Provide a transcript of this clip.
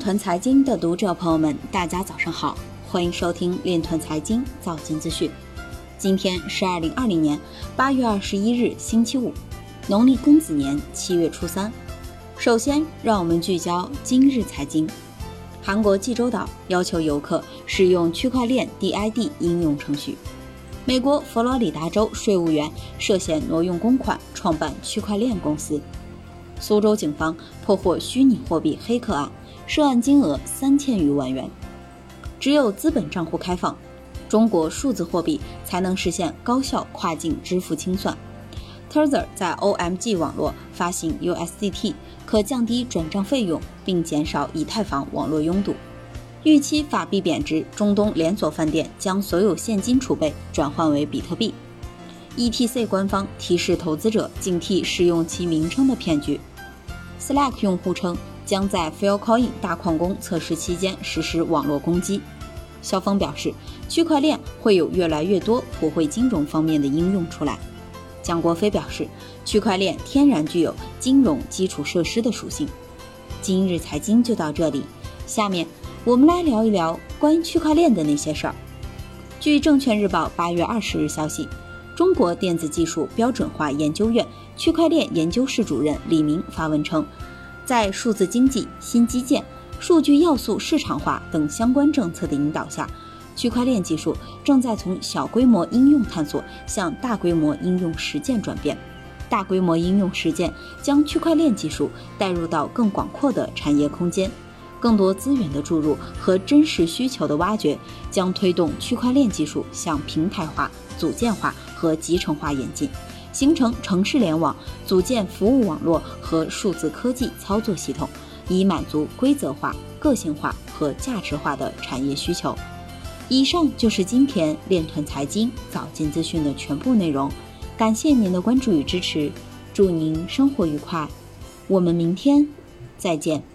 团财经的读者朋友们，大家早上好，欢迎收听链团财经早间资讯。今天是二零二零年八月二十一日，星期五，农历庚子年七月初三。首先，让我们聚焦今日财经。韩国济州岛要求游客使用区块链 DID 应用程序。美国佛罗里达州税务员涉嫌挪用公款创办区块链公司。苏州警方破获虚拟货币黑客案，涉案金额三千余万元。只有资本账户开放，中国数字货币才能实现高效跨境支付清算。Tether 在 OMG 网络发行 USDT，可降低转账费用，并减少以太坊网络拥堵。预期法币贬值，中东连锁饭店将所有现金储备转换为比特币。ETC 官方提示投资者警惕使用其名称的骗局。Slack 用户称将在 Filecoin 大矿工测试期间实施网络攻击。肖峰表示，区块链会有越来越多普惠金融方面的应用出来。蒋国飞表示，区块链天然具有金融基础设施的属性。今日财经就到这里，下面我们来聊一聊关于区块链的那些事儿。据证券日报八月二十日消息，中国电子技术标准化研究院区块链研究室主任李明发文称，在数字经济、新基建、数据要素市场化等相关政策的引导下。区块链技术正在从小规模应用探索向大规模应用实践转变，大规模应用实践将区块链技术带入到更广阔的产业空间，更多资源的注入和真实需求的挖掘，将推动区块链技术向平台化、组件化和集成化演进，形成城市联网、组建服务网络和数字科技操作系统，以满足规则化、个性化和价值化的产业需求。以上就是今天链团财经早间资讯的全部内容，感谢您的关注与支持，祝您生活愉快，我们明天再见。